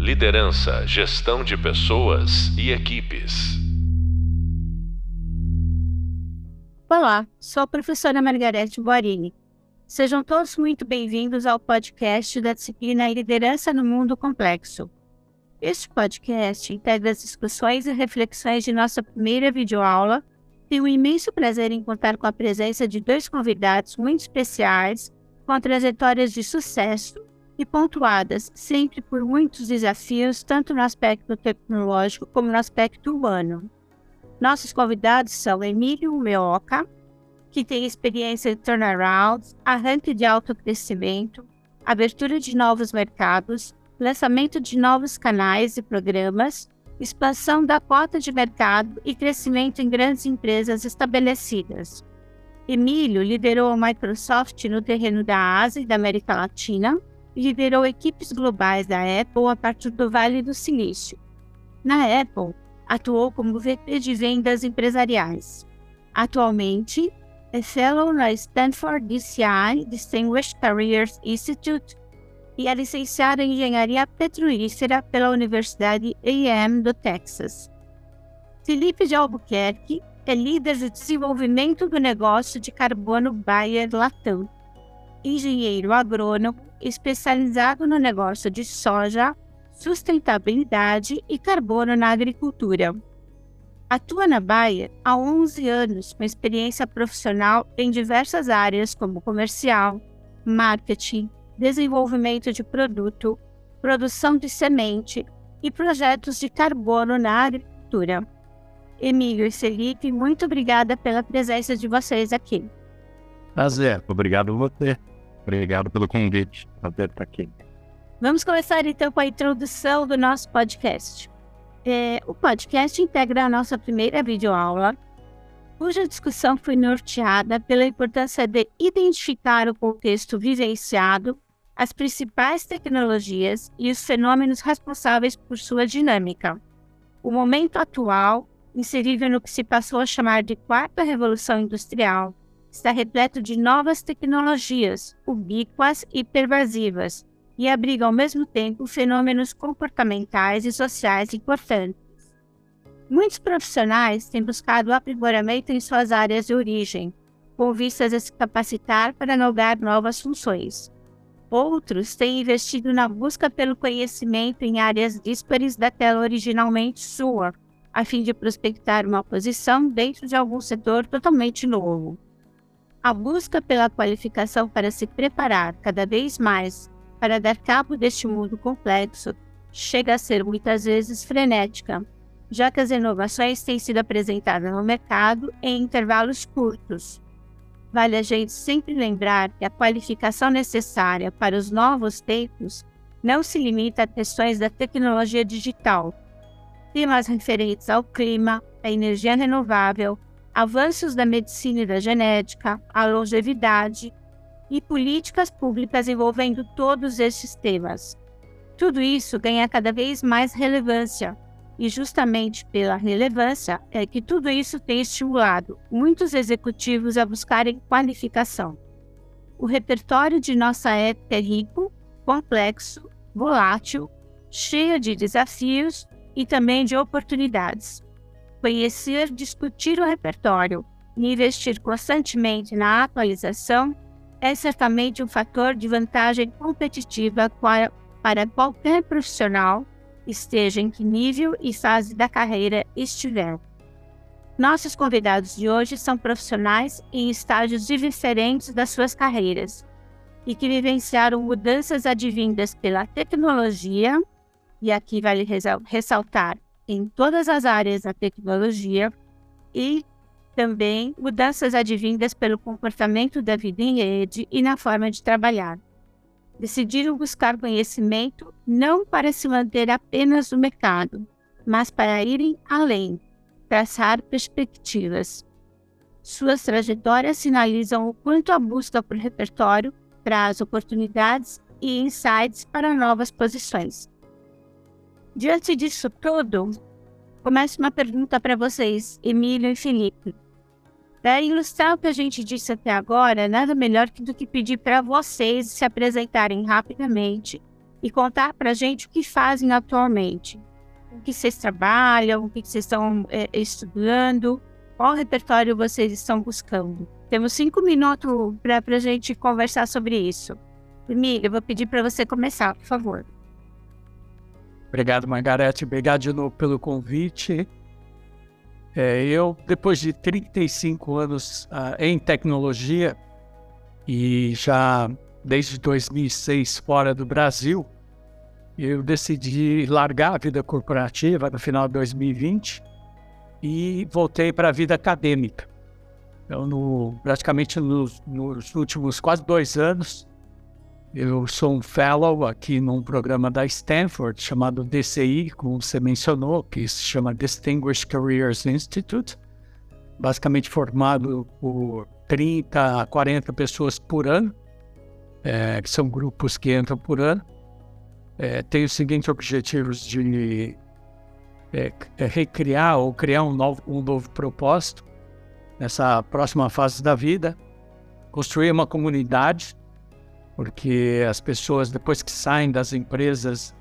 Liderança, gestão de pessoas e equipes. Olá, sou a professora Margarete Boarini. Sejam todos muito bem-vindos ao podcast da disciplina Liderança no Mundo Complexo. Este podcast integra as discussões e reflexões de nossa primeira videoaula. Tenho o imenso prazer em contar com a presença de dois convidados muito especiais, com trajetórias de sucesso e pontuadas sempre por muitos desafios, tanto no aspecto tecnológico como no aspecto humano. Nossos convidados são Emílio Meoca, que tem experiência em turnarounds, arranque de alto crescimento, abertura de novos mercados, lançamento de novos canais e programas, expansão da cota de mercado e crescimento em grandes empresas estabelecidas. Emílio liderou a Microsoft no terreno da Ásia e da América Latina, liderou equipes globais da Apple a partir do Vale do Silício. Na Apple, atuou como VP de vendas empresariais. Atualmente, é fellow na Stanford DCI Distinguished Careers Institute e é licenciado em Engenharia Petrolífera pela Universidade A&M do Texas. Felipe de Albuquerque é líder de desenvolvimento do negócio de carbono Bayer Latam, engenheiro agrônomo especializado no negócio de soja, sustentabilidade e carbono na agricultura. Atua na Bayer há 11 anos com experiência profissional em diversas áreas como comercial, marketing, desenvolvimento de produto, produção de semente e projetos de carbono na agricultura. Emílio e Felipe, muito obrigada pela presença de vocês aqui. Prazer, obrigado a você. Obrigado pelo convite. Prazer estar aqui. Vamos começar então com a introdução do nosso podcast. É, o podcast integra a nossa primeira videoaula, cuja discussão foi norteada pela importância de identificar o contexto vivenciado, as principais tecnologias e os fenômenos responsáveis por sua dinâmica. O momento atual, inserível no que se passou a chamar de quarta revolução industrial, está repleto de novas tecnologias, ubíquas e pervasivas, e abriga ao mesmo tempo fenômenos comportamentais e sociais importantes. Muitos profissionais têm buscado aprimoramento em suas áreas de origem, com vistas a se capacitar para nogar novas funções. Outros têm investido na busca pelo conhecimento em áreas díspares daquela originalmente sua, a fim de prospectar uma posição dentro de algum setor totalmente novo. A busca pela qualificação para se preparar cada vez mais para dar cabo deste mundo complexo chega a ser muitas vezes frenética, já que as inovações têm sido apresentadas no mercado em intervalos curtos. Vale a gente sempre lembrar que a qualificação necessária para os novos tempos não se limita a questões da tecnologia digital. Temas referentes ao clima, à energia renovável, avanços da medicina e da genética, a longevidade e políticas públicas envolvendo todos estes temas. Tudo isso ganha cada vez mais relevância, e justamente pela relevância é que tudo isso tem estimulado muitos executivos a buscarem qualificação. O repertório de nossa época é rico, complexo, volátil, cheio de desafios e também de oportunidades. Conhecer, discutir o repertório e investir constantemente na atualização é certamente um fator de vantagem competitiva para qualquer profissional, esteja em que nível e fase da carreira estiver. Nossos convidados de hoje são profissionais em estágios diferentes das suas carreiras e que vivenciaram mudanças advindas pela tecnologia, e aqui vale ressaltar em todas as áreas da tecnologia e também mudanças advindas pelo comportamento da vida em rede e na forma de trabalhar. Decidiram buscar conhecimento não para se manter apenas no mercado, mas para irem além, traçar perspectivas. Suas trajetórias sinalizam o quanto a busca por repertório traz oportunidades e insights para novas posições. Diante disso tudo, começo uma pergunta para vocês, Emílio e Felipe. Para ilustrar o que a gente disse até agora, nada melhor do que pedir para vocês se apresentarem rapidamente, e contar para a gente o que fazem atualmente. O que vocês trabalham, o que vocês estão é, estudando, qual repertório vocês estão buscando. Temos cinco minutos para a gente conversar sobre isso. Emília, eu vou pedir para você começar, por favor. Obrigado, Margarete. Obrigado de novo pelo convite. É, eu, depois de 35 anos uh, em tecnologia e já desde 2006 fora do Brasil, eu decidi largar a vida corporativa no final de 2020 e voltei para a vida acadêmica. Então, no, praticamente nos, nos últimos quase dois anos, eu sou um fellow aqui num programa da Stanford chamado DCI, como você mencionou, que se chama Distinguished Careers Institute, basicamente formado por 30 a 40 pessoas por ano, é, que são grupos que entram por ano. É, tem os seguintes objetivos de é, é, recriar ou criar um novo, um novo propósito nessa próxima fase da vida, construir uma comunidade porque as pessoas, depois que saem das empresas,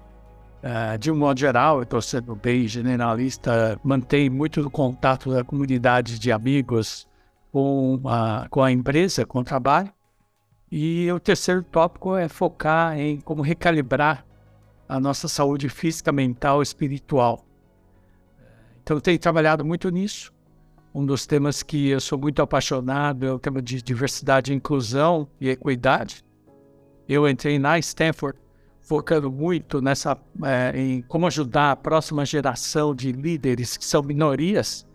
uh, de um modo geral, eu estou sendo bem generalista, mantém muito o contato da comunidade de amigos com a, com a empresa, com o trabalho. E o terceiro tópico é focar em como recalibrar a nossa saúde física, mental espiritual. Então, eu tenho trabalhado muito nisso. Um dos temas que eu sou muito apaixonado é o tema de diversidade, inclusão e equidade eu entrei na Stanford focando muito nessa é, em como ajudar a próxima geração de líderes que são minorias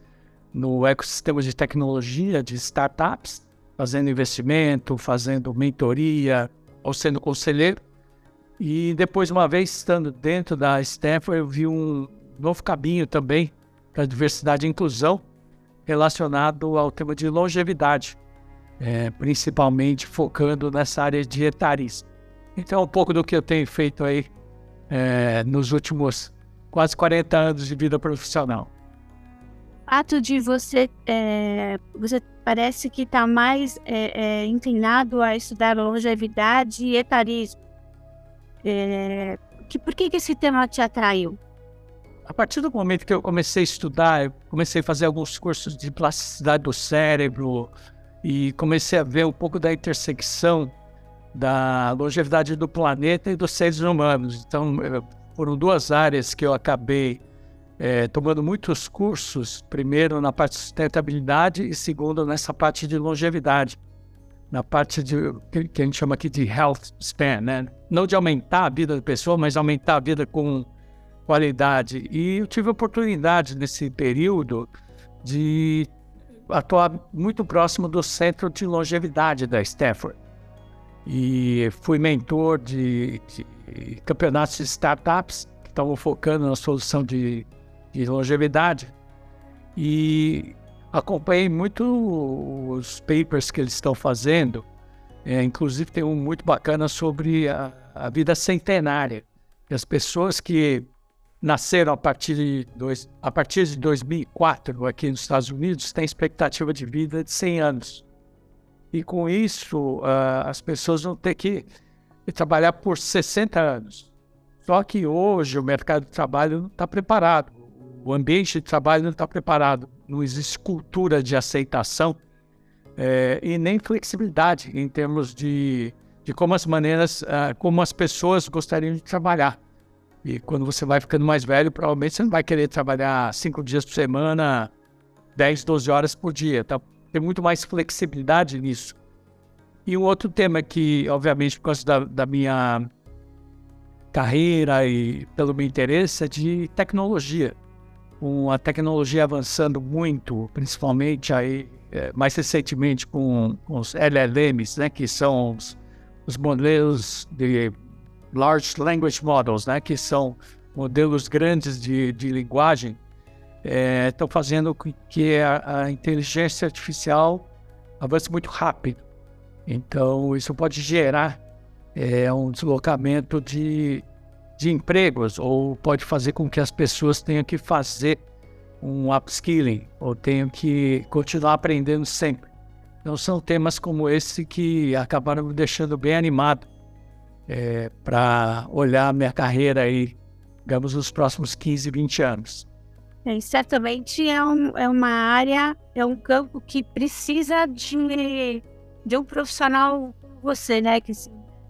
no ecossistema de tecnologia de startups, fazendo investimento, fazendo mentoria ou sendo conselheiro. E depois, uma vez estando dentro da Stanford, eu vi um novo caminho também para diversidade e inclusão relacionado ao tema de longevidade é, principalmente focando nessa área de etarismo. Então, um pouco do que eu tenho feito aí é, nos últimos quase 40 anos de vida profissional. O fato de você, é, você parece que está mais é, é, inclinado a estudar longevidade e etarismo. É, que, por que, que esse tema te atraiu? A partir do momento que eu comecei a estudar, eu comecei a fazer alguns cursos de plasticidade do cérebro, e comecei a ver um pouco da intersecção da longevidade do planeta e dos seres humanos. Então, foram duas áreas que eu acabei é, tomando muitos cursos, primeiro na parte de sustentabilidade e segundo nessa parte de longevidade, na parte de que a gente chama aqui de health span, né? Não de aumentar a vida da pessoa, mas aumentar a vida com qualidade. E eu tive a oportunidade nesse período de atuar muito próximo do centro de longevidade da Stanford. E fui mentor de, de campeonatos de startups que estavam focando na solução de, de longevidade. E acompanhei muito os papers que eles estão fazendo. É, inclusive tem um muito bacana sobre a, a vida centenária. As pessoas que nasceram a partir de, dois, a partir de 2004 aqui nos Estados Unidos têm expectativa de vida de 100 anos. E com isso, uh, as pessoas vão ter que trabalhar por 60 anos. Só que hoje o mercado de trabalho não está preparado, o ambiente de trabalho não está preparado, não existe cultura de aceitação é, e nem flexibilidade em termos de, de como as maneiras, uh, como as pessoas gostariam de trabalhar. E quando você vai ficando mais velho, provavelmente você não vai querer trabalhar cinco dias por semana, 10, 12 horas por dia. Tá? Tem muito mais flexibilidade nisso. E um outro tema que, obviamente, por causa da, da minha carreira e pelo meu interesse, é de tecnologia. Com a tecnologia avançando muito, principalmente aí, é, mais recentemente com, com os LLMs, né, que são os, os modelos de Large Language Models, né, que são modelos grandes de, de linguagem, estão é, fazendo com que a, a, inteligência artificial avance muito rápido. Então, isso pode gerar é, um deslocamento de, de empregos, ou pode fazer com que as pessoas tenham que fazer um upskilling, ou tenham que continuar aprendendo sempre. Então, são temas como esse que acabaram me deixando bem animado é, para olhar minha carreira aí, digamos, nos próximos 15, 20 anos. É, certamente é, um, é uma área, é um campo que precisa de, de um profissional como você, né? Que,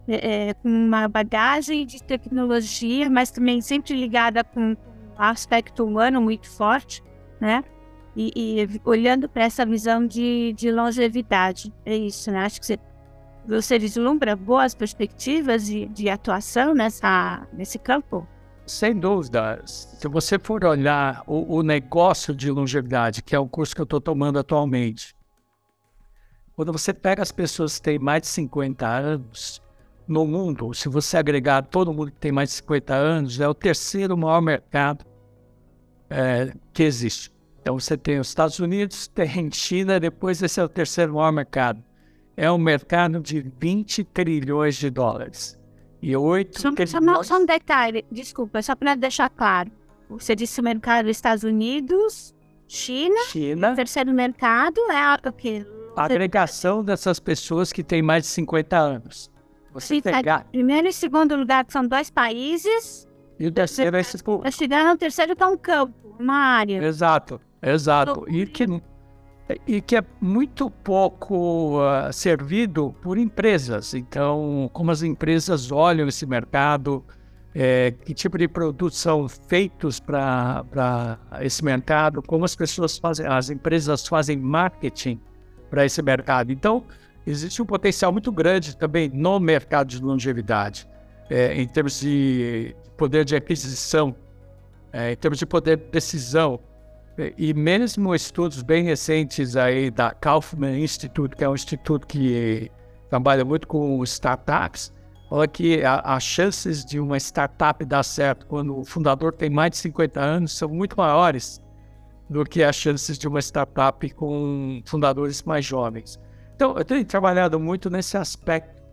é, é, com uma bagagem de tecnologia, mas também sempre ligada com um aspecto humano muito forte, né? E, e olhando para essa visão de, de longevidade. É isso, né? Acho que você, você vislumbra boas perspectivas de, de atuação nessa, nesse campo? Sem dúvida. Se você for olhar o, o negócio de longevidade, que é o curso que eu estou tomando atualmente, quando você pega as pessoas que têm mais de 50 anos no mundo, se você agregar todo mundo que tem mais de 50 anos, é o terceiro maior mercado é, que existe. Então você tem os Estados Unidos, tem China, depois esse é o terceiro maior mercado. É um mercado de 20 trilhões de dólares e oito. Só, só, só, um detalhe, desculpa, só para deixar claro. Você disse o mercado dos Estados Unidos, China. China. O terceiro mercado é o quê? A agregação dessas pessoas que têm mais de 50 anos. Você tá pegar... Primeiro e segundo lugar são dois países. E o terceiro é esse. Chegando no terceiro está um campo, uma área. Exato, exato. E que e que é muito pouco uh, servido por empresas. Então, como as empresas olham esse mercado, é, que tipo de produtos são feitos para esse mercado, como as pessoas fazem, as empresas fazem marketing para esse mercado. Então, existe um potencial muito grande também no mercado de longevidade, é, em termos de poder de aquisição, é, em termos de poder de decisão. E mesmo estudos bem recentes aí da Kaufman Institute, que é um instituto que trabalha muito com startups, olha que as chances de uma startup dar certo quando o fundador tem mais de 50 anos são muito maiores do que as chances de uma startup com fundadores mais jovens. Então, eu tenho trabalhado muito nesse aspecto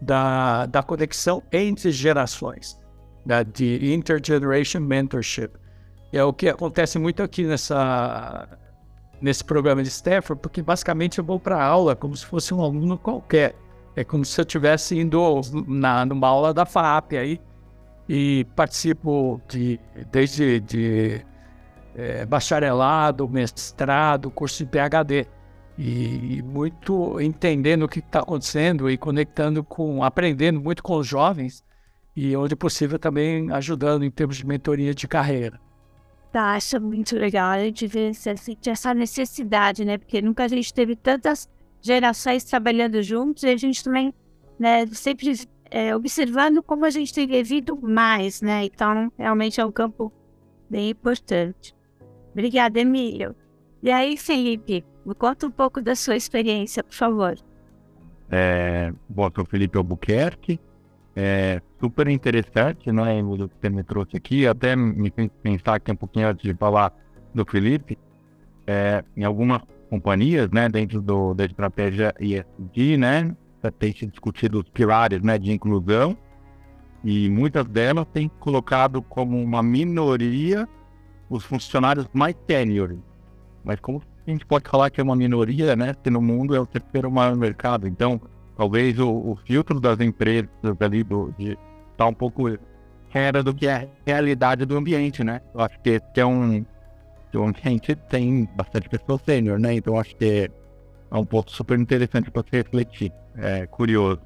da, da conexão entre gerações, da, de intergeneration mentorship. É o que acontece muito aqui nessa, nesse programa de Stanford, porque basicamente eu vou para aula como se fosse um aluno qualquer. É como se eu estivesse indo na, numa aula da FAP aí e participo de, desde de, é, bacharelado, mestrado, curso de PhD. E, e muito entendendo o que está acontecendo e conectando com, aprendendo muito com os jovens e onde possível também ajudando em termos de mentoria de carreira tá, acho muito legal. A gente vê sente essa necessidade, né? Porque nunca a gente teve tantas gerações trabalhando juntos e a gente também, né, sempre é, observando como a gente tem vivido mais, né? Então, realmente é um campo bem importante. Obrigada, Emílio. E aí, Felipe, me conta um pouco da sua experiência, por favor. É, bom, sou Felipe Albuquerque, é super interessante, né, o que você me trouxe aqui, até me fez pensar aqui um pouquinho antes de falar do Felipe, é, em algumas companhias, né, dentro do, da estratégia ESG, né, tem se discutido os pilares, né, de inclusão, e muitas delas têm colocado como uma minoria os funcionários mais sêniores. Mas como a gente pode falar que é uma minoria, né, se no mundo é o terceiro maior mercado, então talvez o, o filtro das empresas ali do, de tá um pouco fora do que é a realidade do ambiente, né? Eu acho que, que é um, o ambiente tem bastante pessoas sênior, né? Então acho que é um ponto super interessante para se refletir, é curioso.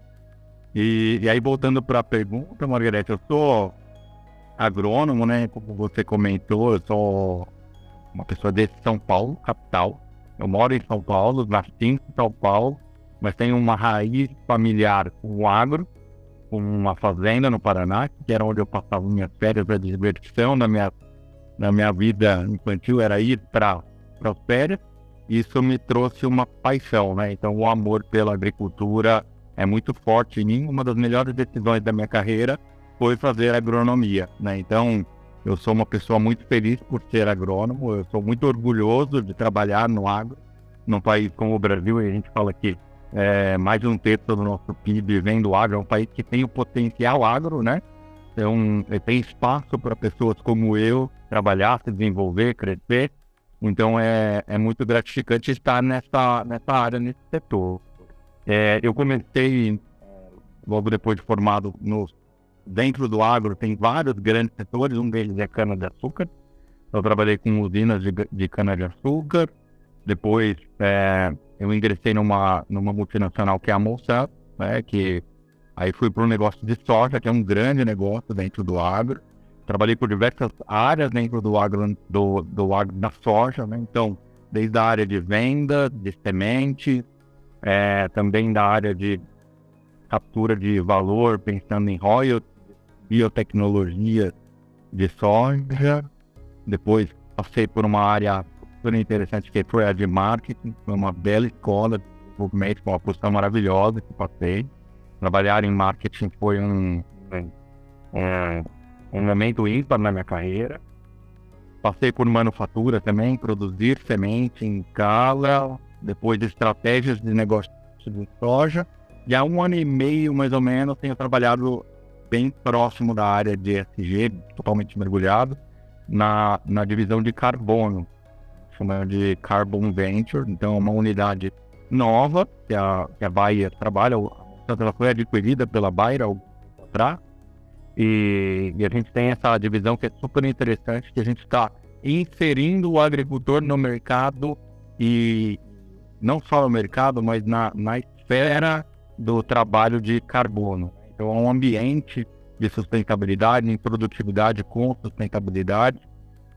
E, e aí voltando para a pergunta, Margarete, eu sou agrônomo, né? Como você comentou, eu sou uma pessoa de São Paulo, capital. Eu moro em São Paulo, nasci em São Paulo, mas tem uma raiz familiar com o agro, com uma fazenda no Paraná, que era onde eu passava minhas férias de diversão na minha, na minha vida infantil, era ir para as férias. Isso me trouxe uma paixão, né? Então, o amor pela agricultura é muito forte em mim. Uma das melhores decisões da minha carreira foi fazer agronomia, né? Então, eu sou uma pessoa muito feliz por ser agrônomo, eu sou muito orgulhoso de trabalhar no agro, num país como o Brasil, e a gente fala que é, mais de um terço do nosso PIB vem do agro, é um país que tem o potencial agro, né? Então, tem espaço para pessoas como eu trabalhar, se desenvolver, crescer. Então, é, é muito gratificante estar nessa, nessa área, nesse setor. É, eu comecei logo depois de formado no, dentro do agro, tem vários grandes setores, um deles é cana-de-açúcar. Eu trabalhei com usinas de, de cana-de-açúcar. Depois, é, eu ingressei numa, numa multinacional que é a Monsanto, né, que aí fui para um negócio de soja, que é um grande negócio dentro do agro. Trabalhei por diversas áreas dentro do agro, do, do agro da soja, né? Então, desde a área de venda, de semente, é, também da área de captura de valor, pensando em royalties, biotecnologia de soja. Depois passei por uma área super interessante que foi a de marketing, foi uma bela escola de desenvolvimento, uma posição maravilhosa que passei. Trabalhar em marketing foi um, um, um momento ímpar na minha carreira. Passei por manufatura também, produzir semente em cala, depois de estratégias de negócio de soja. E há um ano e meio, mais ou menos, tenho trabalhado bem próximo da área de ESG, totalmente mergulhado, na, na divisão de carbono, chamada de Carbon Venture. Então, é uma unidade nova que a, que a Bayer trabalha. Ela foi adquirida pela Bayer ao atrás. E, e, a gente tem essa divisão que é super interessante, que a gente está inserindo o agricultor no mercado e não só no mercado, mas na, na esfera do trabalho de carbono. Então, é um ambiente de sustentabilidade, em produtividade com sustentabilidade,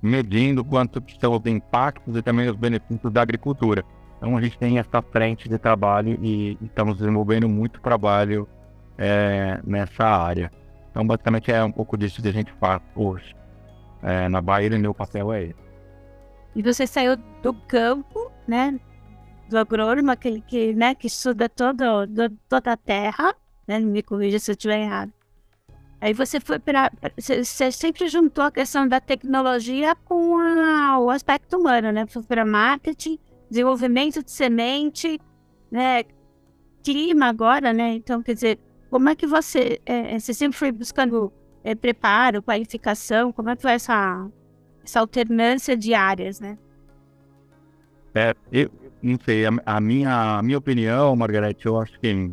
medindo quanto são os impactos e também os benefícios da agricultura. Então, a gente tem essa frente de trabalho e estamos desenvolvendo muito trabalho é, nessa área. Então, basicamente, é um pouco disso que a gente faz hoje. É, na Bahia, meu papel é esse. E você saiu do campo, né? Do agrônomo, aquele que, né, que estuda todo, do, toda a terra, né? Me corrija se eu estiver errado. Aí você foi para. Você, sempre juntou a questão da tecnologia com a, o aspecto humano, né? Foi para marketing, desenvolvimento de semente, né? Clima agora, né? Então, quer dizer, como é que você, é, é, você sempre foi buscando é, preparo, qualificação? Como é que foi essa, essa alternância de áreas, né? É, eu não sei, a, a minha, a minha opinião, Margarete, eu acho que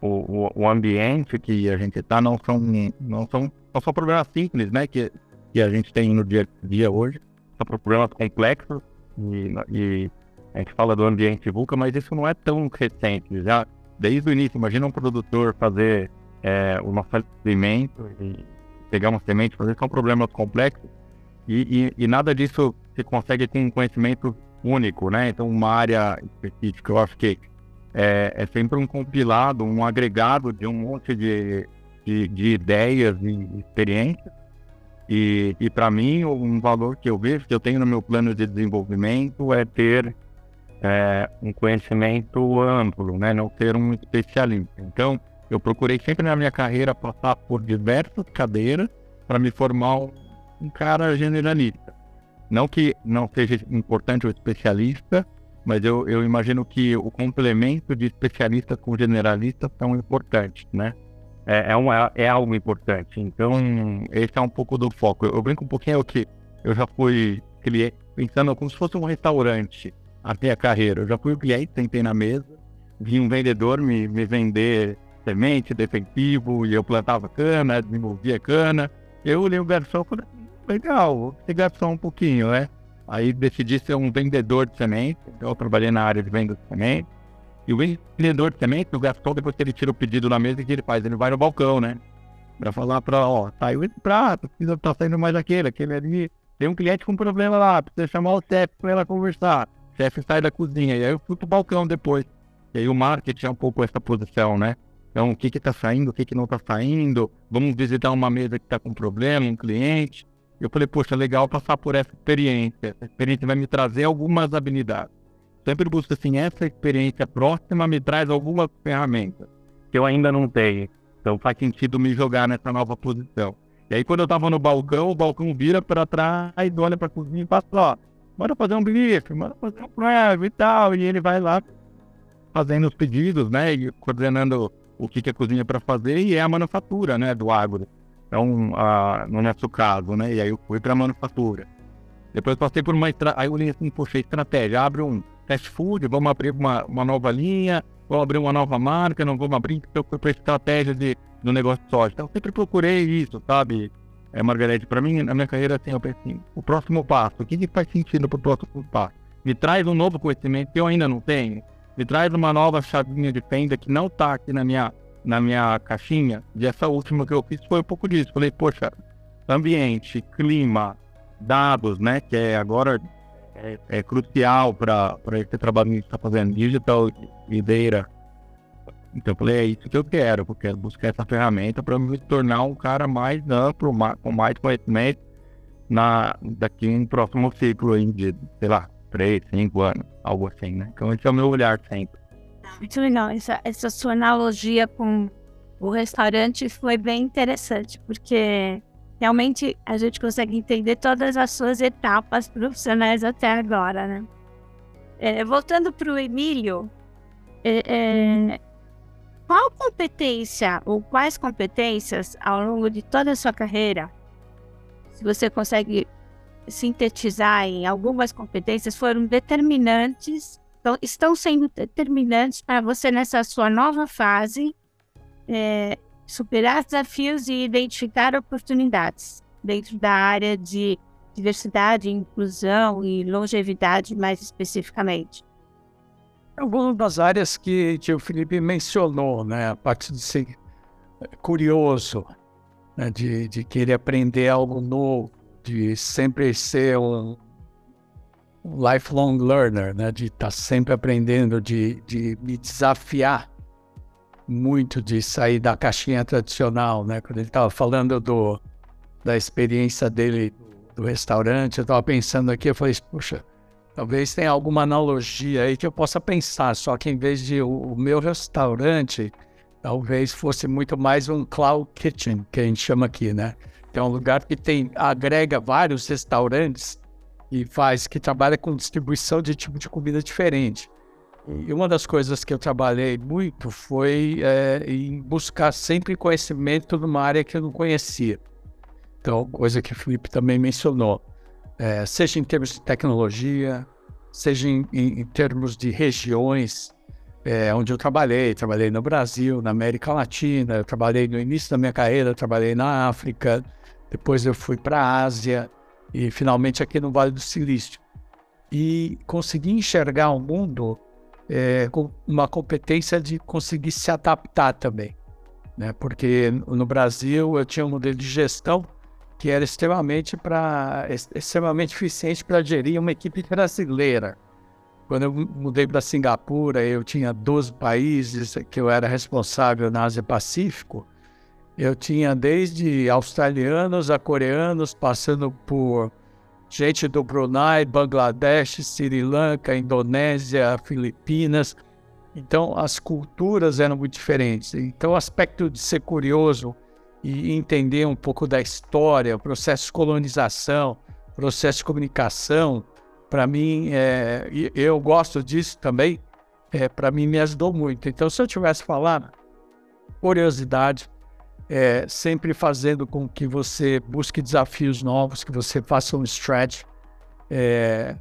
o, o, ambiente que a gente está não são, não são, não são problemas simples, né? Que, que a gente tem no dia a dia hoje. São problemas complexos e, e a gente fala do ambiente VUCA, mas isso não é tão recente. Já desde o início, imagina um produtor fazer é, nosso alimento e pegar uma semente, fazer são problemas complexos e, e, e, nada disso se consegue com um conhecimento único, né? Então, uma área específica, eu acho que é, é sempre um compilado, um agregado de um monte de, de, de ideias e experiências. E, e para mim, um valor que eu vejo, que eu tenho no meu plano de desenvolvimento, é ter é, um conhecimento amplo, né? não ser um especialista. Então, eu procurei sempre na minha carreira passar por diversas cadeiras para me formar um, cara generalista. Não que não seja importante o especialista, mas eu, eu imagino que o complemento de especialista com generalista são importantes, né? É, é, um, é algo importante. Então, esse é um pouco do foco. Eu, eu brinco um pouquinho que eu já fui cliente, pensando como se fosse um restaurante a carreira. Eu já fui o cliente, sentei na mesa, vi um vendedor me, me vender semente, defensivo, e eu plantava cana, desenvolvia cana. Eu olhei o garçom e falei, legal, vou garçom um pouquinho, né? Aí decidi ser um vendedor de semente, então eu trabalhei na área de venda de semente. E o vendedor de semente, o garçom, depois que ele tira o pedido na mesa, o que ele faz? Ele vai no balcão, né? Pra falar pra, ó, saiu esse prato, precisa tá saindo mais aquele, aquele ali. Tem um cliente com problema lá, precisa chamar o chefe pra ela conversar chefe sai da cozinha. E aí eu fui pro balcão depois. E aí o marketing é um pouco essa posição, né? Então, o que que tá saindo, o que que não tá saindo. Vamos visitar uma mesa que tá com problema, um cliente. Eu falei, poxa, legal passar por essa experiência. Essa experiência vai me trazer algumas habilidades. Sempre busco assim, essa experiência próxima me traz algumas ferramentas que eu ainda não tenho. Então faz sentido me jogar nessa nova posição. E aí quando eu tava no balcão, o balcão vira para trás, olha para a cozinha e passa, ó, bora fazer um brief, bora fazer um prêmio e tal. E ele vai lá fazendo os pedidos, né? E coordenando o que, que a cozinha é para fazer e é a manufatura, né? Do agro. Então, a, no nosso caso, né? E aí eu fui para a manufatura. Depois passei por uma. Aí eu olhei assim, poxa, estratégia. Abre um fast food, vamos abrir uma, uma nova linha. vou abrir uma nova marca, não vou abrir fui para estratégia de, do negócio de soja. Então, eu sempre procurei isso, sabe, é, Margarete? Para mim, na minha carreira, assim, eu pensei, assim, o próximo passo, o que, que faz sentido para o próximo passo? Me traz um novo conhecimento que eu ainda não tenho, me traz uma nova chavinha de fenda que não está aqui na minha, na minha caixinha. E essa última que eu fiz foi um pouco disso. Falei, poxa, ambiente, clima, dados, né? Que é agora é, é crucial para esse trabalho que a gente está fazendo, digital e. Então eu falei, é isso que eu quero, porque quero buscar essa ferramenta para me tornar um cara mais amplo, mais, com mais conhecimento na, daqui um próximo ciclo aí de, sei lá, três, cinco anos, algo assim, né? Então esse é o meu olhar sempre. Muito legal, essa, essa sua analogia com o restaurante foi bem interessante, porque realmente a gente consegue entender todas as suas etapas profissionais até agora, né? É, voltando para o Emílio, é, é, qual competência ou quais competências ao longo de toda a sua carreira, se você consegue sintetizar em algumas competências, foram determinantes, então, estão sendo determinantes para você nessa sua nova fase é, superar desafios e identificar oportunidades dentro da área de diversidade, inclusão e longevidade, mais especificamente? Algumas das áreas que o Felipe mencionou, né? A parte de ser curioso, né? de, de querer aprender algo novo, de sempre ser um, lifelong learner, né? De estar tá sempre aprendendo, de, de me desafiar muito de sair da caixinha tradicional, né? Quando ele estava falando do, da experiência dele do restaurante, eu estava pensando aqui, eu falei, puxa, talvez tenha alguma analogia aí que eu possa pensar, só que em vez de o, o meu restaurante, talvez fosse muito mais um cloud kitchen, que a gente chama aqui, né? Que é um lugar que tem agrega vários restaurantes e faz que trabalha com distribuição de tipo de comida diferente. E uma das coisas que eu trabalhei muito foi é, em buscar sempre conhecimento numa área que eu não conhecia. Então, coisa que o Felipe também mencionou, é, seja em termos de tecnologia, seja em, em, em termos de regiões é, onde eu trabalhei. Trabalhei no Brasil, na América Latina, eu trabalhei no início da minha carreira, trabalhei na África, depois eu fui para a Ásia e finalmente aqui no Vale do Silício. E consegui enxergar o mundo é, com uma competência de conseguir se adaptar também. Né? Porque no Brasil eu tinha um modelo de gestão que era extremamente, pra, extremamente eficiente para gerir uma equipe brasileira. Quando eu mudei para Singapura, eu tinha 12 países que eu era responsável na Ásia Pacífico. Eu tinha desde australianos a coreanos, passando por gente do Brunei, Bangladesh, Sri Lanka, Indonésia, Filipinas. Então, as culturas eram muito diferentes. Então, o aspecto de ser curioso e entender um pouco da história, processo de colonização, processo de comunicação, para mim, é, eu gosto disso também, é, para mim me ajudou muito. Então, se eu tivesse falado, curiosidade, é, sempre fazendo com que você busque desafios novos, que você faça um stretch. É,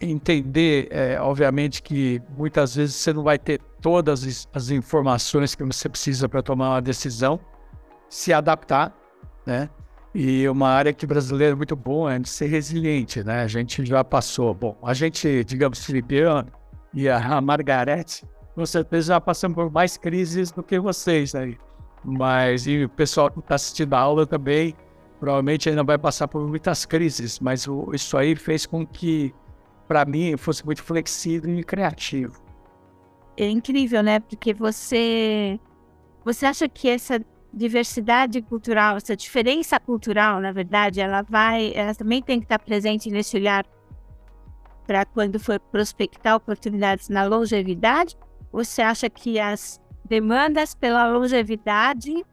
entender, é, obviamente, que muitas vezes você não vai ter todas as informações que você precisa para tomar uma decisão, se adaptar, né? E uma área que brasileiro é muito bom é de ser resiliente, né? A gente já passou, bom, a gente, digamos, Filipiano e a Margarete, com certeza já passamos por mais crises do que vocês aí. Né? Mas e o pessoal que está assistindo a aula também provavelmente ainda vai passar por muitas crises, mas isso aí fez com que, para mim, fosse muito flexível e criativo. É incrível, né? Porque você, você acha que essa diversidade cultural, essa diferença cultural, na verdade, ela vai, ela também tem que estar presente nesse olhar para quando for prospectar oportunidades na longevidade? Você acha que as demandas pela longevidade,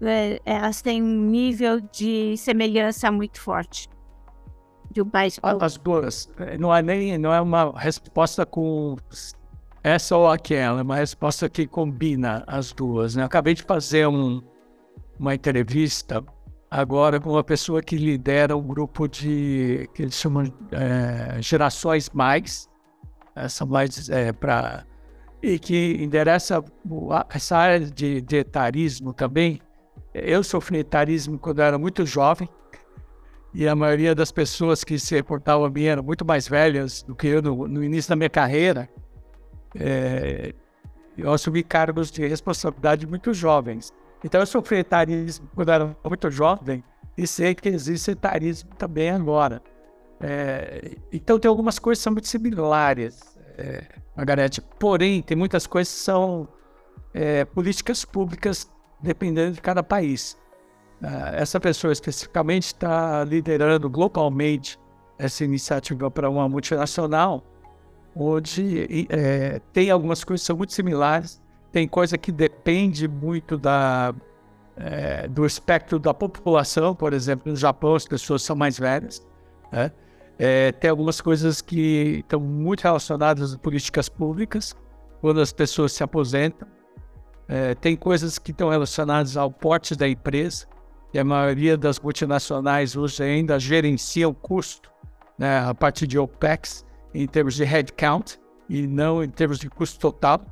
é, elas têm um nível de semelhança muito forte. De um país As duas. É, não é nem não é uma resposta com essa ou aquela, é uma resposta que combina as duas. Né? acabei de fazer um, uma entrevista agora com uma pessoa que lidera um grupo de que eles chamam é, gerações mais, são mais é, para e que endereça essa área de, de etarismo também. Eu sofri etarismo quando eu era muito jovem, e a maioria das pessoas que se reportavam a mim eram muito mais velhas do que eu no, no início da minha carreira. É, eu assumi cargos de responsabilidade muito jovens. Então eu sofri etarismo quando era muito jovem e sei que existe etarismo também agora. É, então tem algumas coisas que são muito similares, é, Margarete. Porém, tem muitas coisas que são é, políticas públicas dependendo de cada país. Uh, essa pessoa especificamente está liderando globalmente essa iniciativa para uma multinacional, onde é, tem algumas coisas que são muito similares, tem coisa que depende muito da, é, do espectro da população, por exemplo, no Japão as pessoas são mais velhas, né? É, tem algumas coisas que estão muito relacionadas às políticas públicas, quando as pessoas se aposentam, é, tem coisas que estão relacionadas ao porte da empresa, e a maioria das multinacionais hoje ainda gerencia o custo né, a partir de OPEX em termos de headcount e não em termos de custo total.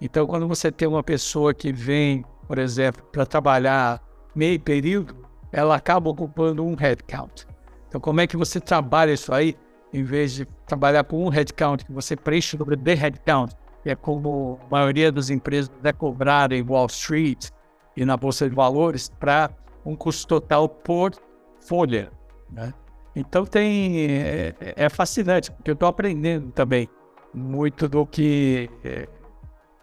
Então, quando você tem uma pessoa que vem, por exemplo, para trabalhar meio período, ela acaba ocupando um headcount. Então, como é que você trabalha isso aí, em vez de trabalhar com um headcount, que você preenche o de headcount, que é como a maioria das empresas é cobrada em Wall Street e na Bolsa de Valores, para um custo total por folha. Né? Então tem é, é, fascinante, porque eu estou aprendendo também muito do que, é,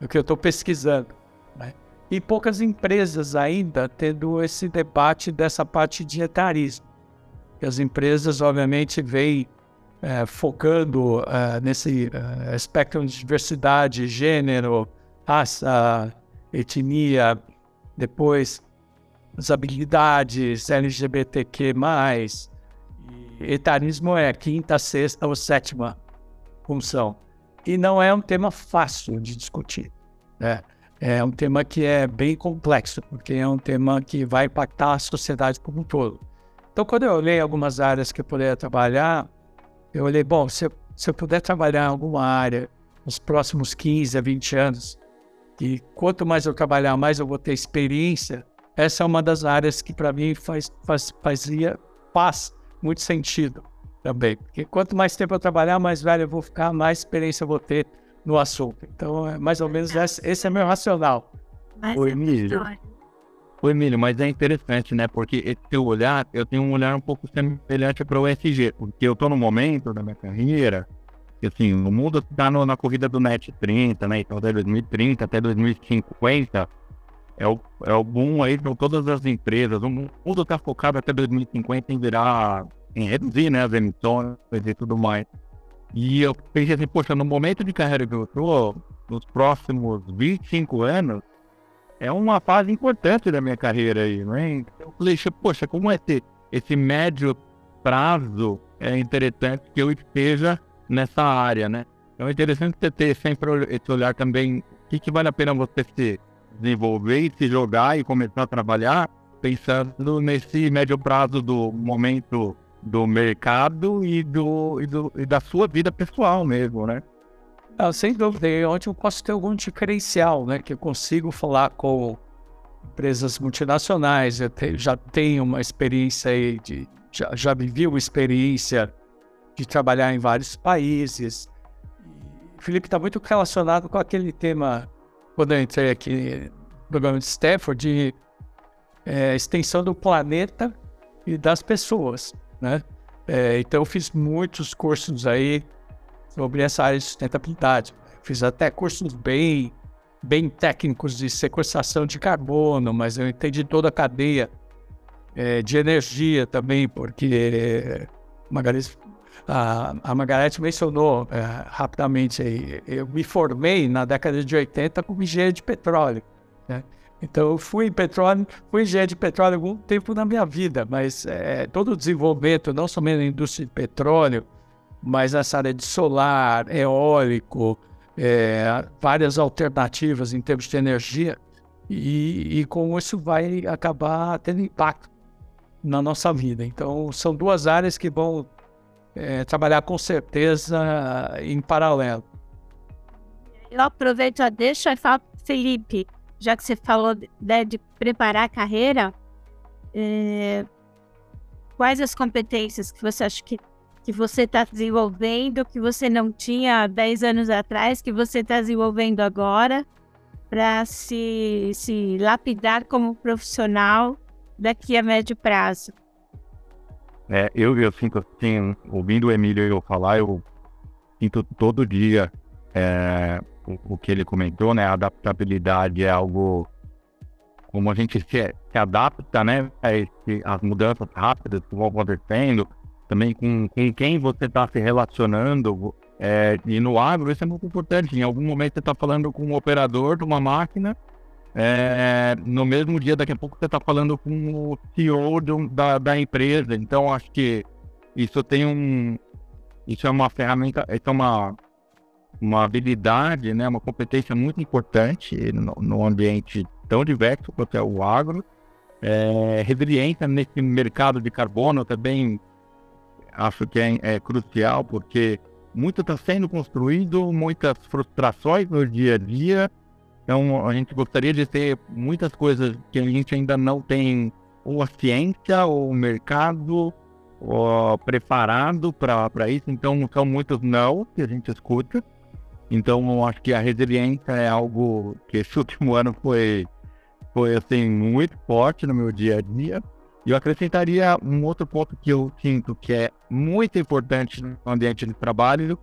do que eu estou pesquisando. Né? E poucas empresas ainda tendo esse debate dessa parte de etarismo. As empresas, obviamente, vêm é, focando é, nesse é, espectro de diversidade, gênero, raça, etnia, depois as habilidades LGBTQ+, e etarismo é a quinta, sexta ou sétima função. E não é um tema fácil de discutir, né? É um tema que é bem complexo, porque é um tema que vai impactar a sociedade como um todo. Então, quando eu olhei algumas áreas que eu poderia trabalhar, eu olhei, bom, se eu, se eu puder trabalhar em alguma área nos próximos 15 a 20 anos, e quanto mais eu trabalhar, mais eu vou ter experiência, essa é uma das áreas que para mim faz, faz, fazia, faz muito sentido também. Porque quanto mais tempo eu trabalhar, mais velho eu vou ficar, mais experiência eu vou ter no assunto. Então, é mais ou menos esse, esse é meu racional. Mas Oi, Emílio. Oi, Emílio, mas é interessante, né? Porque esse teu olhar, eu tenho um olhar um pouco semelhante para o SG, porque eu estou no momento da minha carreira, que assim, o mundo está na corrida do Net 30, né? Então, até 2030 até 2050, é o, é o boom aí para todas as empresas. O mundo está focado até 2050 em virar, em reduzir né, as emissões e tudo mais. E eu pensei assim, poxa, no momento de carreira que eu estou, nos próximos 25 anos, é uma fase importante da minha carreira aí, né? Então, falei, poxa, como é esse, esse médio prazo é interessante que eu esteja nessa área, né? Então é interessante você ter sempre esse olhar também, o que, que vale a pena você ser desenvolver e se jogar e começar a trabalhar pensando nesse médio prazo do momento do mercado e, do, e, do, e da sua vida pessoal mesmo, né? Ah, sem dúvida, onde eu posso ter algum diferencial, né? Que eu consigo falar com empresas multinacionais, eu te, já tenho uma experiência aí de, já, já vivi uma experiência de trabalhar em vários países. E, Felipe está muito relacionado com aquele tema quando eu entrei aqui no programa de Stanford, de é, extensão do planeta e das pessoas, né? É, então eu fiz muitos cursos aí sobre essa área de sustentabilidade. Fiz até cursos bem, bem técnicos de sequestração de carbono, mas eu entendi toda a cadeia é, de energia também, porque Margarida a, a Margarete mencionou é, rapidamente aí, eu me formei na década de 80 como engenheiro de petróleo, né? Então eu fui petróleo, fui engenheiro de petróleo algum tempo na minha vida, mas é, todo o desenvolvimento, não somente na indústria de petróleo, mas nessa área de solar, eólico, é, várias alternativas em termos de energia, e, e com isso vai acabar tendo impacto na nossa vida. Então são duas áreas que vão é, trabalhar com certeza em paralelo. eu aproveito a deixa e falo, Felipe, já que você falou né, de preparar a carreira, é, quais as competências que você acha que, que você está desenvolvendo, que você não tinha 10 anos atrás, que você está desenvolvendo agora, para se, se lapidar como profissional daqui a médio prazo? É, eu, eu sinto assim, ouvindo o Emílio eu falar, eu sinto todo dia é, o, o, que ele comentou, né? A adaptabilidade é algo como a gente se, se adapta, né? A esse, as mudanças rápidas que vão acontecendo, também com, com quem você está se relacionando. É, e no agro isso é muito importante. Em algum momento você está falando com um operador de uma máquina é, no mesmo dia, daqui a pouco, você está falando com o CEO do, da, da empresa. Então, acho que isso tem um. Isso é uma ferramenta, isso é uma, uma habilidade, né, uma competência muito importante no, no ambiente tão diverso quanto é o agro. É, resiliência nesse mercado de carbono também acho que é, é crucial, porque muito está sendo construído, muitas frustrações no dia a dia então, a gente gostaria de ter muitas coisas que a gente ainda não tem ou a ciência ou o mercado ou preparado para isso. Então, são muitos não que a gente escuta. Então, acho que a resiliência é algo que esse último ano foi, foi assim, muito forte no meu dia a dia. E eu acrescentaria um outro ponto que eu sinto que é muito importante no ambiente de trabalho,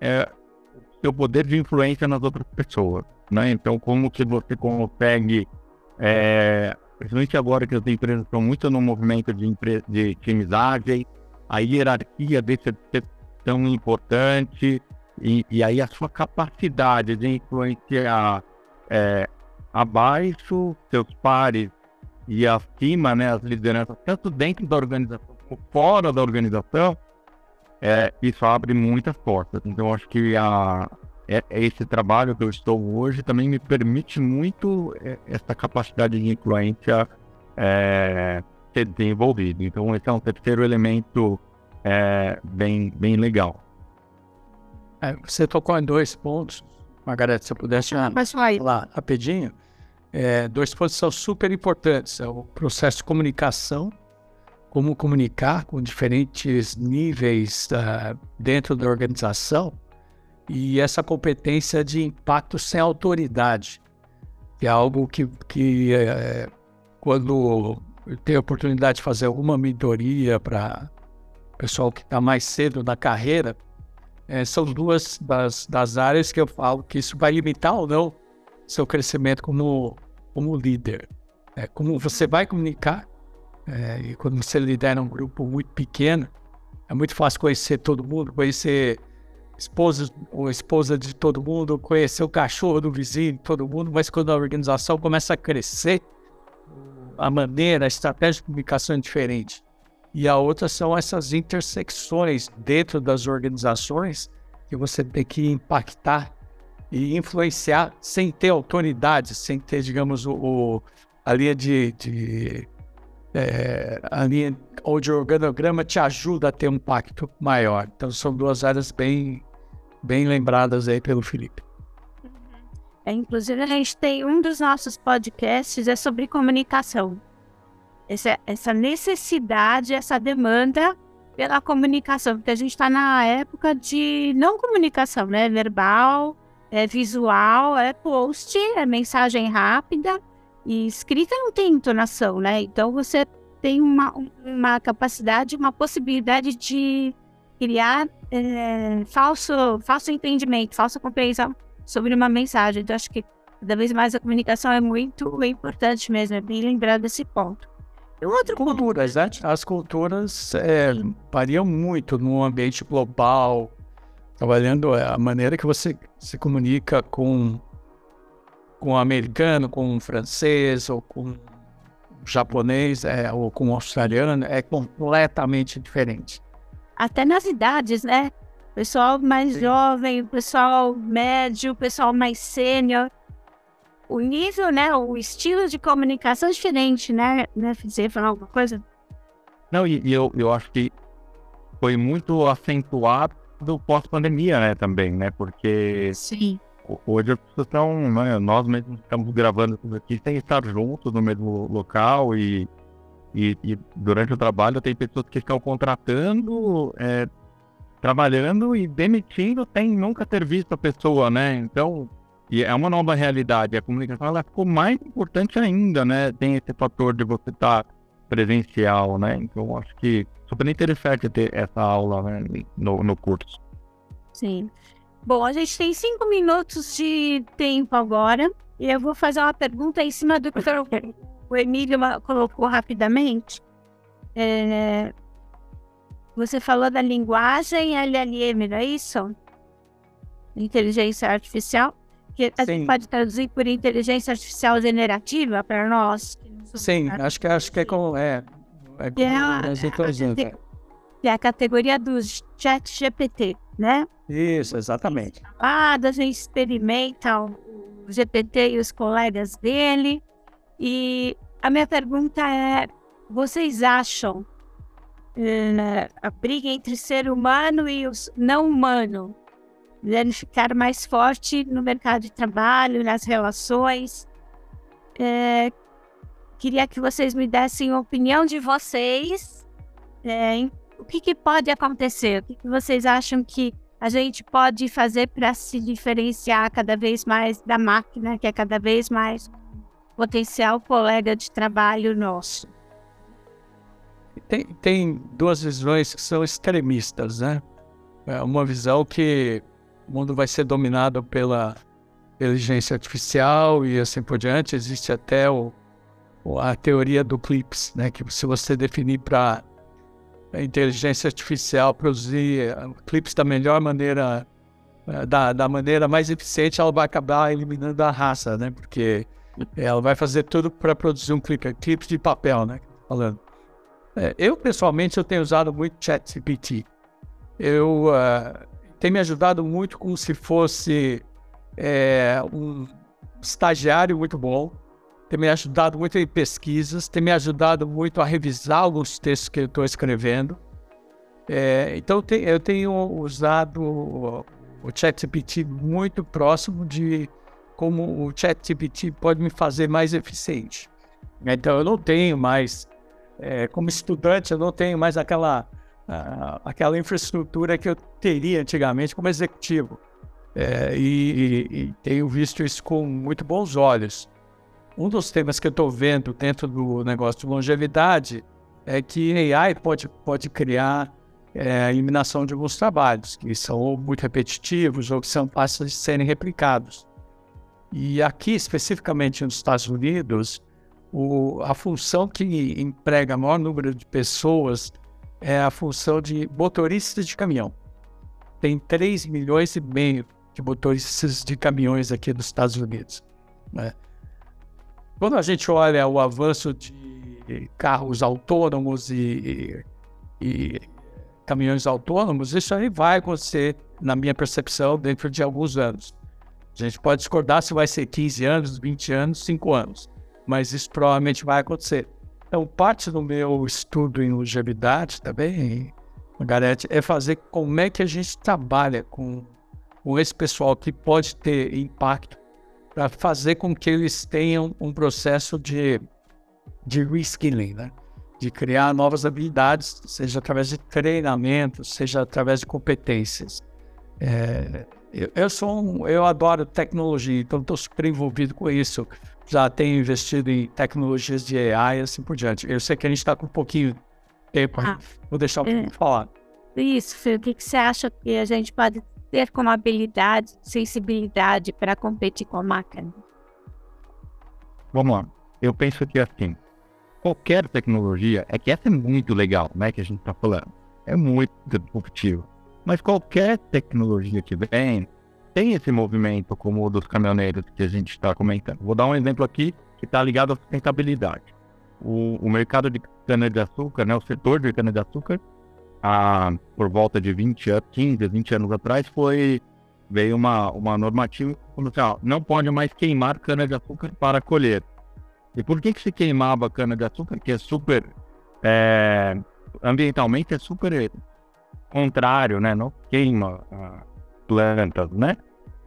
é o seu poder de influência nas outras pessoas né? Então, como que você consegue, é, principalmente agora que as empresas estão muito no movimento de, de times a hierarquia desse ser tão importante e, e, aí a sua capacidade de influenciar é, abaixo seus pares e acima, né, as lideranças, tanto dentro da organização como fora da organização, é, isso abre muitas portas. Então, acho que a, é, é, esse trabalho que eu estou hoje também me permite muito é, essa capacidade de influência é, ser desenvolvido. Então, esse é um terceiro elemento é, bem, bem legal. É, você tocou em dois pontos, Margareth, se eu pudesse falar rapidinho. É, dois pontos são super importantes. É o processo de comunicação, como comunicar com diferentes níveis uh, dentro da organização e essa competência de impacto sem autoridade, que é algo que, que é, quando eu tenho a oportunidade de fazer alguma mentoria para pessoal que está mais cedo na carreira, é, são duas das, das áreas que eu falo que isso vai limitar ou não seu crescimento como, como líder. É, como você vai comunicar, é, e quando você lidera um grupo muito pequeno, é muito fácil conhecer todo mundo, conhecer esposa ou esposa de todo mundo, conhecer o cachorro do vizinho, todo mundo, mas quando a organização começa a crescer, a maneira, a estratégia de comunicação é diferente. E a outra são essas intersecções dentro das organizações que você tem que impactar e influenciar sem ter autoridade, sem ter, digamos, o, o a linha de, de é, a linha onde o organograma te ajuda a ter um impacto maior. Então são duas áreas bem bem lembradas aí pelo Felipe. Uhum. É, inclusive, a gente tem um dos nossos podcasts é sobre comunicação. Essa, essa necessidade, essa demanda pela comunicação, porque a gente está na época de não comunicação, né? Verbal, é visual, é post, é mensagem rápida e escrita não tem entonação, né? Então você tem uma, uma capacidade, uma possibilidade de criar é, falso, falso entendimento, falsa compreensão sobre uma mensagem. Então, acho que cada vez mais a comunicação é muito importante mesmo, é bem lembrado desse ponto. E outro culturas, né? As culturas é, variam muito no ambiente global, trabalhando é, a maneira que você se comunica com com o americano, com o francês ou com o japonês é, ou com o australiano é completamente diferente até nas idades, né? Pessoal mais Sim. jovem, pessoal médio, pessoal mais sênior. O nível, né? O estilo de comunicação é diferente, né? né? Você falar alguma coisa? Não, e, e eu, eu acho que foi muito acentuado pós-pandemia, né? Também, né? Porque Sim. hoje as pessoas estão, né, nós mesmos estamos gravando tudo aqui sem estar juntos no mesmo local e, e, e durante o trabalho tem pessoas que estão contratando, é, trabalhando e demitindo sem nunca ter visto a pessoa, né? Então, e é uma nova realidade. A comunicação ela ficou mais importante ainda, né? Tem esse fator de você estar tá presencial, né? Então, acho que super interessante ter essa aula né, no, no curso. Sim. Bom, a gente tem cinco minutos de tempo agora e eu vou fazer uma pergunta em cima do que o Emílio colocou rapidamente. É, você falou da linguagem LLM, não é isso? Inteligência artificial. Que a gente pode traduzir por inteligência artificial generativa para nós. Sim, acho que acho que é como é, é, como é, a, a, é a categoria dos chat GPT, né? Isso, exatamente. Ah, a gente experimenta o GPT e os colegas dele. E a minha pergunta é: vocês acham uh, a briga entre ser humano e o não humano deve ficar mais forte no mercado de trabalho, nas relações? Uh, queria que vocês me dessem a opinião de vocês. Uh, o que, que, pode acontecer? O que, que vocês acham que a gente pode fazer para se diferenciar cada vez mais da máquina, que é cada vez mais potencial colega de trabalho nosso? Tem, tem duas visões que são extremistas, né? É uma visão que o mundo vai ser dominado pela inteligência artificial e assim por diante. Existe até o, a teoria do CLIPS, né? Que se você definir para a inteligência artificial produzir eh, clipes da melhor maneira, eh, da, da maneira mais eficiente, ela vai acabar eliminando a raça, né? Porque ela vai fazer tudo para produzir um clipe, clipes de papel, né? Falando. É, eu, pessoalmente, eu tenho usado muito ChatGPT. Eu uh, tem me ajudado muito como se fosse é, um estagiário muito bom tem me ajudado muito em pesquisas, tem me ajudado muito a revisar alguns textos que eu estou escrevendo. É, então eu tenho usado o, o ChatGPT muito próximo de como o ChatGPT pode me fazer mais eficiente. Então eu não tenho mais, é, como estudante, eu não tenho mais aquela, uh, aquela infraestrutura que eu teria antigamente como executivo. É, e, e, e tenho visto isso com muito bons olhos. Um dos temas que eu estou vendo dentro do negócio de longevidade é que AI pode, pode criar é, a eliminação de alguns trabalhos que são muito repetitivos ou que são fáceis de serem replicados. E aqui, especificamente nos Estados Unidos, o, a função que emprega maior número de pessoas é a função de motoristas de caminhão. Tem 3 milhões e meio de motoristas de caminhões aqui nos Estados Unidos. Né? Quando a gente olha o avanço de carros autônomos e, e, e caminhões autônomos, isso aí vai acontecer, na minha percepção, dentro de alguns anos. A gente pode discordar se vai ser 15 anos, 20 anos, 5 anos, mas isso provavelmente vai acontecer. Então, parte do meu estudo em longevidade também, Margarete, é fazer como é que a gente trabalha com, com esse pessoal que pode ter impacto para fazer com que eles tenham um processo de, de reskilling, né? de criar novas habilidades, seja através de treinamento, seja através de competências. É, eu, eu, sou um, eu adoro tecnologia, então estou super envolvido com isso. Já tenho investido em tecnologias de AI e assim por diante. Eu sei que a gente está com um pouquinho de tempo, ah, vou deixar o é, falar. Isso, Fê, o que, que você acha que a gente pode ter como habilidade, sensibilidade para competir com a máquina? Vamos lá. Eu penso que assim, qualquer tecnologia, é que essa é muito legal, né, que a gente está falando. É muito disruptivo. Mas qualquer tecnologia que vem, tem esse movimento como o dos caminhoneiros que a gente está comentando. Vou dar um exemplo aqui que está ligado à sustentabilidade. O, o mercado de cana-de-açúcar, né, o setor de cana-de-açúcar, por volta de 20 anos, 15, 20 anos atrás, foi veio uma, uma normativa como assim, ó, não pode mais queimar cana-de-açúcar para colher. E por que, que se queimava cana-de-açúcar, que é super, é, ambientalmente é super contrário, né? Não queima plantas, né?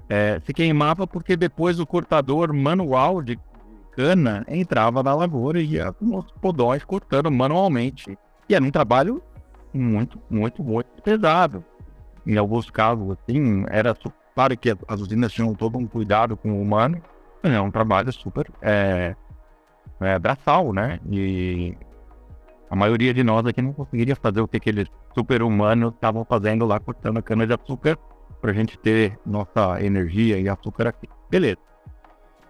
é, se queimava porque depois o cortador manual de cana entrava na lavoura e ia com os podões cortando manualmente. E era um trabalho muito, muito, muito pesado. Em alguns casos, assim, era claro que as usinas tinham todo um cuidado com o humano, mas é um trabalho super é, é, braçal, né? E a maioria de nós aqui não conseguiria fazer o que aqueles super-humanos estavam fazendo lá, cortando a cana-de-açúcar, para a gente ter nossa energia e açúcar aqui. Beleza.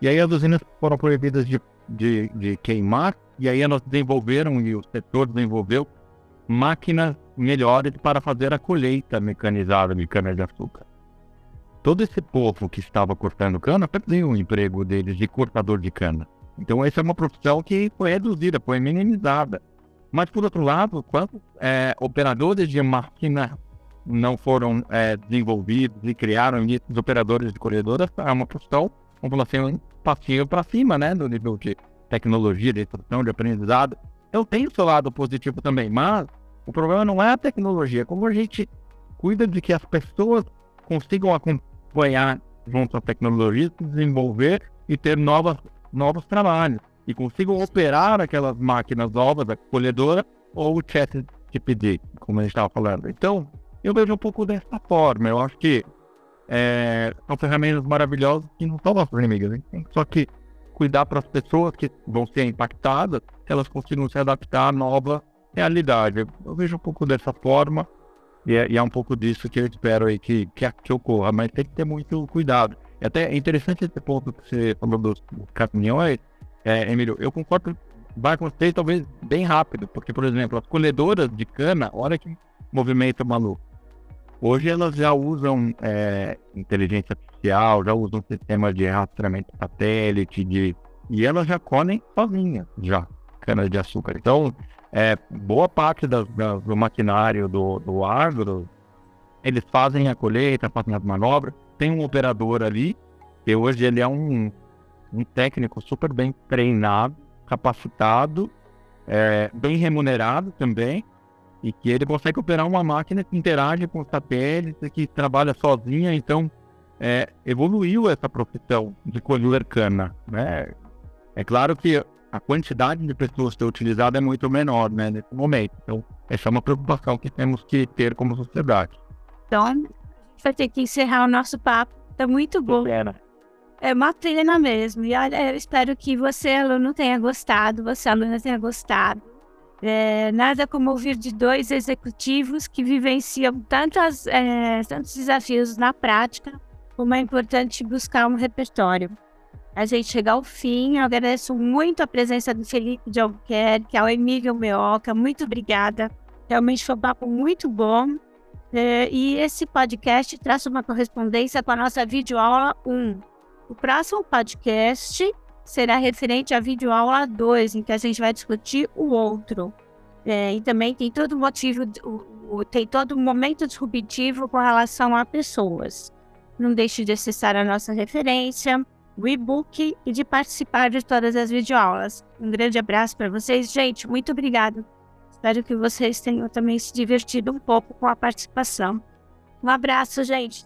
E aí as usinas foram proibidas de, de, de queimar, e aí elas desenvolveram, e o setor desenvolveu, máquinas melhores para fazer a colheita mecanizada de cana-de-açúcar. Todo esse povo que estava cortando cana perdeu o emprego deles de cortador de cana. Então, essa é uma profissão que foi reduzida, foi minimizada. Mas, por outro lado, quantos é, operadores de máquina não foram é, desenvolvidos e criaram esses operadores de colhedoras, é uma profissão, vamos falar assim, um passinho para cima, né, do nível de tecnologia, de instrução, de aprendizado. Eu tenho o seu lado positivo também, mas o problema não é a tecnologia, como a gente cuida de que as pessoas consigam acompanhar junto à tecnologia, se desenvolver e ter novas, novos trabalhos e consigam operar aquelas máquinas novas, a colhedora ou o chat GPD, como a gente estava falando. Então, eu vejo um pouco dessa forma. Eu acho que é, são ferramentas maravilhosas que não são nossas inimigas. Hein? Tem só que cuidar para as pessoas que vão ser impactadas, elas consigam se adaptar à nova realidade. Eu vejo um pouco dessa forma e é, e é um pouco disso que eu espero aí que, que, que ocorra, mas tem que ter muito cuidado. E até é interessante esse ponto que você falou dos, dos caminhões, é, Emílio, eu concordo, vai acontecer talvez bem rápido, porque, por exemplo, as colhedoras de cana, olha que movimento maluco. Hoje elas já usam é, inteligência artificial, já usam sistema de rastreamento satélite, de, e elas já colhem sozinhas, já, cana de açúcar. Então, é, boa parte do maquinário do, do agro, eles fazem a colheita, fazem as manobras, tem um operador ali, que hoje ele é um um técnico super bem treinado, capacitado, é, bem remunerado também, e que ele consegue operar uma máquina que interage com satélites, que trabalha sozinha, então é, evoluiu essa profissão de colher cana, né? É claro que a quantidade de pessoas que é utilizada é muito menor, né, nesse momento. Então, essa é uma preocupação que temos que ter como sociedade. Então, a gente vai ter que encerrar o nosso papo. Tá muito bom. Pena é uma pena mesmo. E olha, eu espero que você, aluno, tenha gostado, você, aluna, tenha gostado. É, nada como ouvir de dois executivos que vivenciam tantas, é, tantos desafios na prática, como é importante buscar um repertório. A gente chega ao fim, eu agradeço muito a presença do Felipe de Albuquerque, ao Emílio Meoca, muito obrigada. Realmente foi um papo muito bom. É, e esse podcast traz uma correspondência com a nossa videoaula 1 o próximo podcast será referente à videoaula 2, em que a gente vai discutir o outro. É, e também tem todo motivo, tem todo momento disruptivo com relação a pessoas. Não deixe de acessar a nossa referência, o e-book e de participar de todas as videoaulas. Um grande abraço para vocês, gente. Muito obrigado. Espero que vocês tenham também se divertido um pouco com a participação. Um abraço, gente.